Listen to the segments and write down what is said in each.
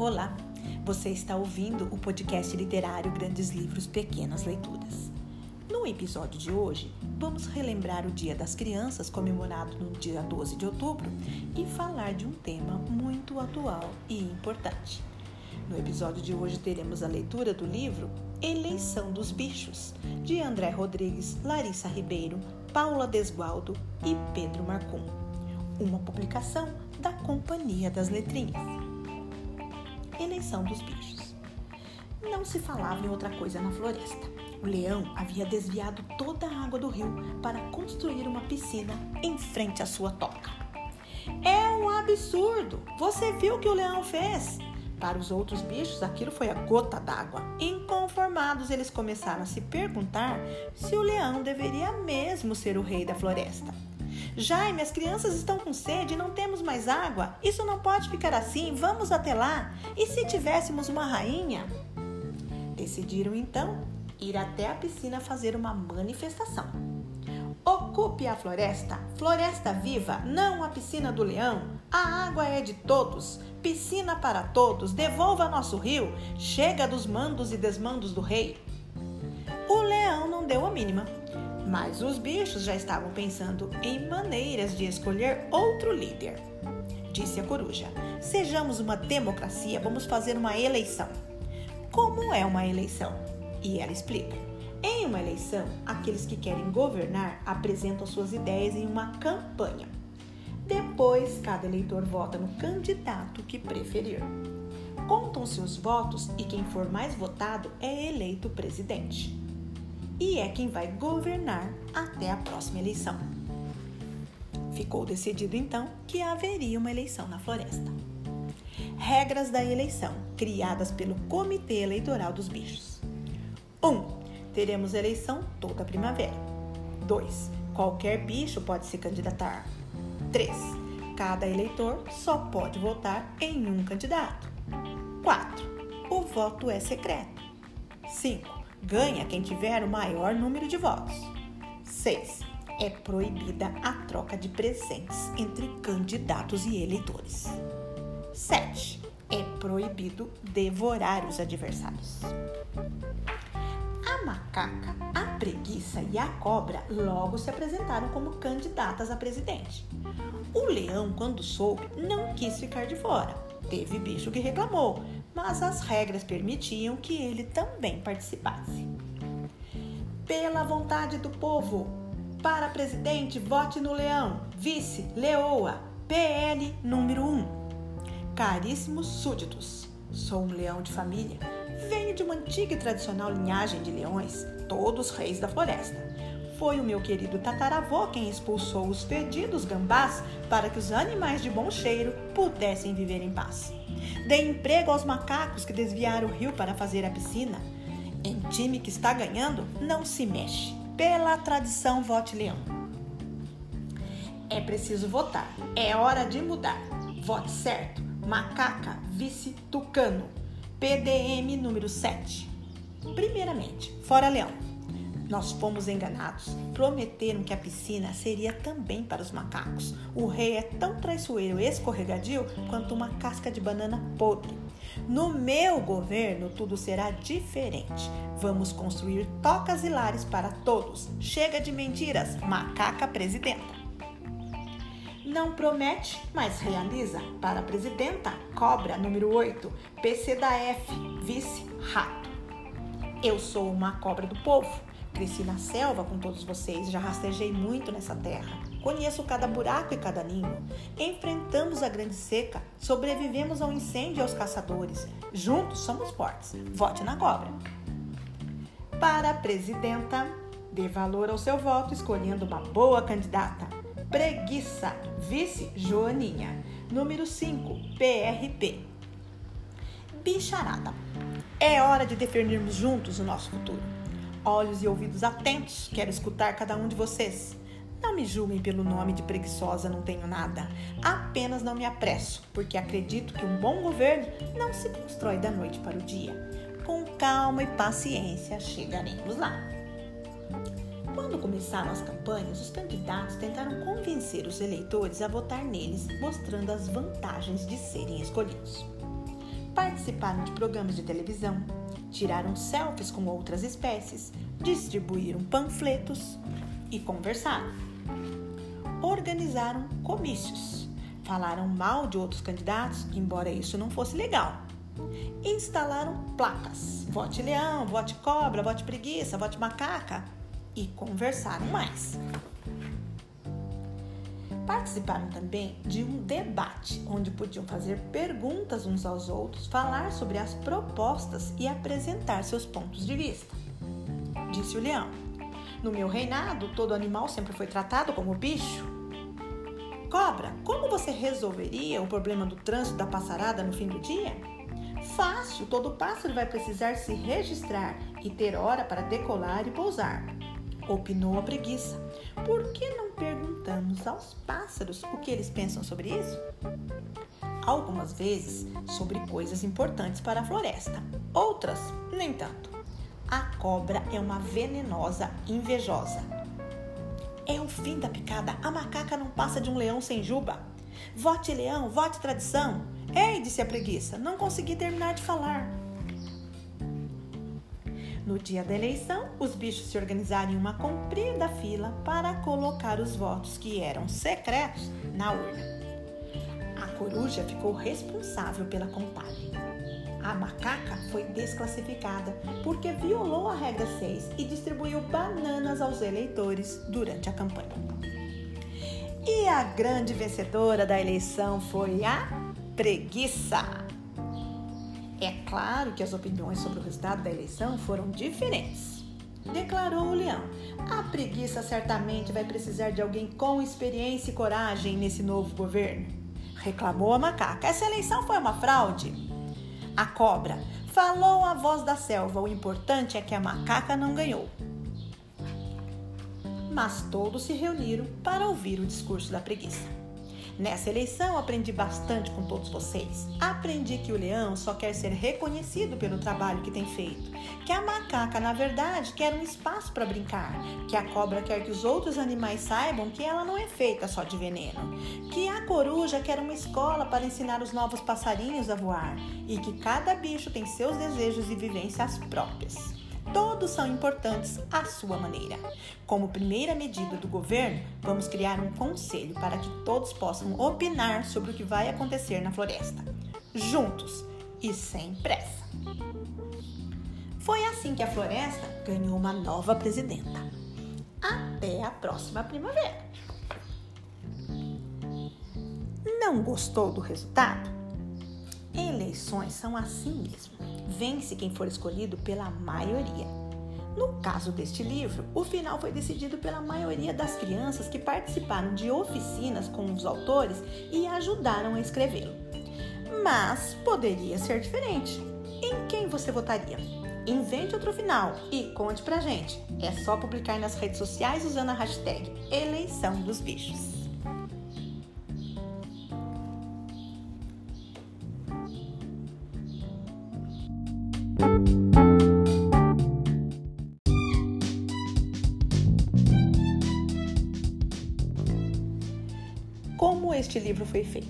Olá, você está ouvindo o podcast literário Grandes Livros, Pequenas Leituras. No episódio de hoje, vamos relembrar o Dia das Crianças, comemorado no dia 12 de outubro, e falar de um tema muito atual e importante. No episódio de hoje, teremos a leitura do livro Eleição dos Bichos, de André Rodrigues, Larissa Ribeiro, Paula Desgualdo e Pedro Marcum, uma publicação da Companhia das Letrinhas eleição dos bichos. Não se falava em outra coisa na floresta. O leão havia desviado toda a água do rio para construir uma piscina em frente à sua toca. É um absurdo! Você viu o que o leão fez? Para os outros bichos, aquilo foi a gota d'água. Inconformados, eles começaram a se perguntar se o leão deveria mesmo ser o rei da floresta. Jaime, as crianças estão com sede e não temos mais água. Isso não pode ficar assim. Vamos até lá. E se tivéssemos uma rainha? Decidiram então ir até a piscina fazer uma manifestação. Ocupe a floresta, floresta viva, não a piscina do leão. A água é de todos, piscina para todos, devolva nosso rio, chega dos mandos e desmandos do rei. O leão não deu a mínima mas os bichos já estavam pensando em maneiras de escolher outro líder. Disse a coruja: Sejamos uma democracia, vamos fazer uma eleição. Como é uma eleição? E ela explica. Em uma eleição, aqueles que querem governar apresentam suas ideias em uma campanha. Depois, cada eleitor vota no candidato que preferir. Contam-se os votos e quem for mais votado é eleito presidente e é quem vai governar até a próxima eleição. Ficou decidido então que haveria uma eleição na floresta. Regras da eleição criadas pelo Comitê Eleitoral dos Bichos. 1. Um, teremos eleição toda primavera. 2. Qualquer bicho pode se candidatar. 3. Cada eleitor só pode votar em um candidato. 4. O voto é secreto. 5 ganha quem tiver o maior número de votos. 6. É proibida a troca de presentes entre candidatos e eleitores. 7. É proibido devorar os adversários. A macaca, a preguiça e a cobra logo se apresentaram como candidatas a presidente. O leão, quando soube, não quis ficar de fora. Teve bicho que reclamou, mas as regras permitiam que ele também participasse. Pela vontade do povo, para presidente, vote no leão, vice, leoa, PL número 1. Caríssimos súditos, sou um leão de família, venho de uma antiga e tradicional linhagem de leões, todos reis da floresta. Foi o meu querido tataravô quem expulsou os fedidos gambás para que os animais de bom cheiro pudessem viver em paz. Dei emprego aos macacos que desviaram o rio para fazer a piscina. Em time que está ganhando, não se mexe. Pela tradição, vote leão. É preciso votar. É hora de mudar. Vote certo. Macaca, vice tucano. PDM número 7. Primeiramente, fora leão. Nós fomos enganados. Prometeram que a piscina seria também para os macacos. O rei é tão traiçoeiro e escorregadio quanto uma casca de banana podre. No meu governo, tudo será diferente. Vamos construir tocas e lares para todos. Chega de mentiras, macaca presidenta. Não promete, mas realiza. Para a presidenta, cobra número 8, PC da F, vice rato. Eu sou uma cobra do povo Cresci na selva com todos vocês, já rastejei muito nessa terra. Conheço cada buraco e cada ninho. Enfrentamos a grande seca, sobrevivemos ao incêndio e aos caçadores. Juntos somos fortes. Vote na cobra. Para a presidenta, dê valor ao seu voto escolhendo uma boa candidata. Preguiça, vice Joaninha. Número 5, PRP. Bicharada. É hora de definirmos juntos o nosso futuro olhos e ouvidos atentos, quero escutar cada um de vocês. Não me julguem pelo nome de preguiçosa, não tenho nada. Apenas não me apresso, porque acredito que um bom governo não se constrói da noite para o dia. Com calma e paciência chegaremos lá. Quando começaram as campanhas, os candidatos tentaram convencer os eleitores a votar neles, mostrando as vantagens de serem escolhidos. participaram de programas de televisão, tiraram selfies com outras espécies, distribuíram panfletos e conversaram. Organizaram comícios, falaram mal de outros candidatos, embora isso não fosse legal. Instalaram placas: vote leão, vote cobra, vote preguiça, vote macaca e conversaram mais participaram também de um debate onde podiam fazer perguntas uns aos outros, falar sobre as propostas e apresentar seus pontos de vista. Disse o leão: No meu reinado, todo animal sempre foi tratado como bicho. Cobra, como você resolveria o problema do trânsito da passarada no fim do dia? Fácil, todo pássaro vai precisar se registrar e ter hora para decolar e pousar. Opinou a preguiça. Por que não perguntamos aos pássaros o que eles pensam sobre isso? Algumas vezes sobre coisas importantes para a floresta, outras nem tanto. A cobra é uma venenosa invejosa. É o fim da picada. A macaca não passa de um leão sem juba. Vote leão, vote tradição. Ei, disse a preguiça, não consegui terminar de falar. No dia da eleição, os bichos se organizaram em uma comprida fila para colocar os votos que eram secretos na urna. A coruja ficou responsável pela contagem. A macaca foi desclassificada porque violou a regra 6 e distribuiu bananas aos eleitores durante a campanha. E a grande vencedora da eleição foi a preguiça. É claro que as opiniões sobre o resultado da eleição foram diferentes. Declarou o leão: A preguiça certamente vai precisar de alguém com experiência e coragem nesse novo governo. Reclamou a macaca: Essa eleição foi uma fraude. A cobra falou a voz da selva: O importante é que a macaca não ganhou. Mas todos se reuniram para ouvir o discurso da preguiça. Nessa eleição aprendi bastante com todos vocês. Aprendi que o leão só quer ser reconhecido pelo trabalho que tem feito, que a macaca, na verdade, quer um espaço para brincar, que a cobra quer que os outros animais saibam que ela não é feita só de veneno, que a coruja quer uma escola para ensinar os novos passarinhos a voar e que cada bicho tem seus desejos e vivências próprias. Todos são importantes à sua maneira. Como primeira medida do governo, vamos criar um conselho para que todos possam opinar sobre o que vai acontecer na floresta, juntos e sem pressa. Foi assim que a floresta ganhou uma nova presidenta. Até a próxima primavera. Não gostou do resultado? Eleições são assim mesmo. Vence quem for escolhido pela maioria. No caso deste livro, o final foi decidido pela maioria das crianças que participaram de oficinas com os autores e ajudaram a escrevê-lo. Mas poderia ser diferente. Em quem você votaria? Invente outro final e conte pra gente. É só publicar nas redes sociais usando a hashtag Eleição dos Bichos. Como este livro foi feito?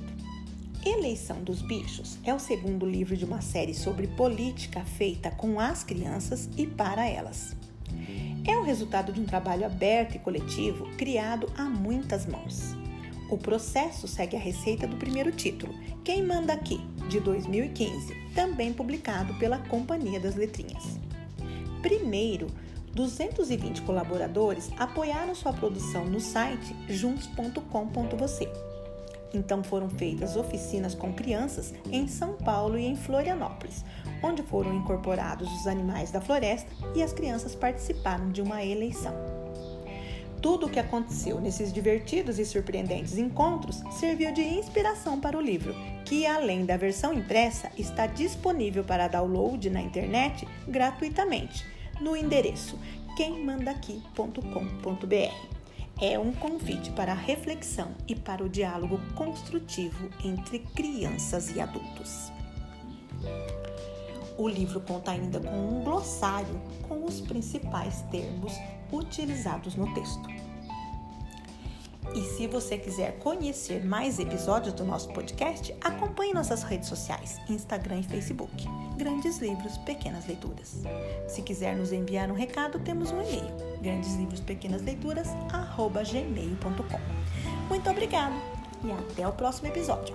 Eleição dos Bichos é o segundo livro de uma série sobre política feita com as crianças e para elas. É o resultado de um trabalho aberto e coletivo criado a muitas mãos. O processo segue a receita do primeiro título, Quem Manda Aqui, de 2015, também publicado pela Companhia das Letrinhas. Primeiro, 220 colaboradores apoiaram sua produção no site juntos.com.você. Então foram feitas oficinas com crianças em São Paulo e em Florianópolis, onde foram incorporados os animais da floresta e as crianças participaram de uma eleição. Tudo o que aconteceu nesses divertidos e surpreendentes encontros serviu de inspiração para o livro, que além da versão impressa está disponível para download na internet gratuitamente no endereço quemmandaqui.com.br. É um convite para a reflexão e para o diálogo construtivo entre crianças e adultos. O livro conta ainda com um glossário com os principais termos utilizados no texto. E se você quiser conhecer mais episódios do nosso podcast, acompanhe nossas redes sociais, Instagram e Facebook. Grandes Livros, Pequenas Leituras. Se quiser nos enviar um recado, temos um e-mail, grandeslivrospequenasleituras@gmail.com. Muito obrigado e até o próximo episódio.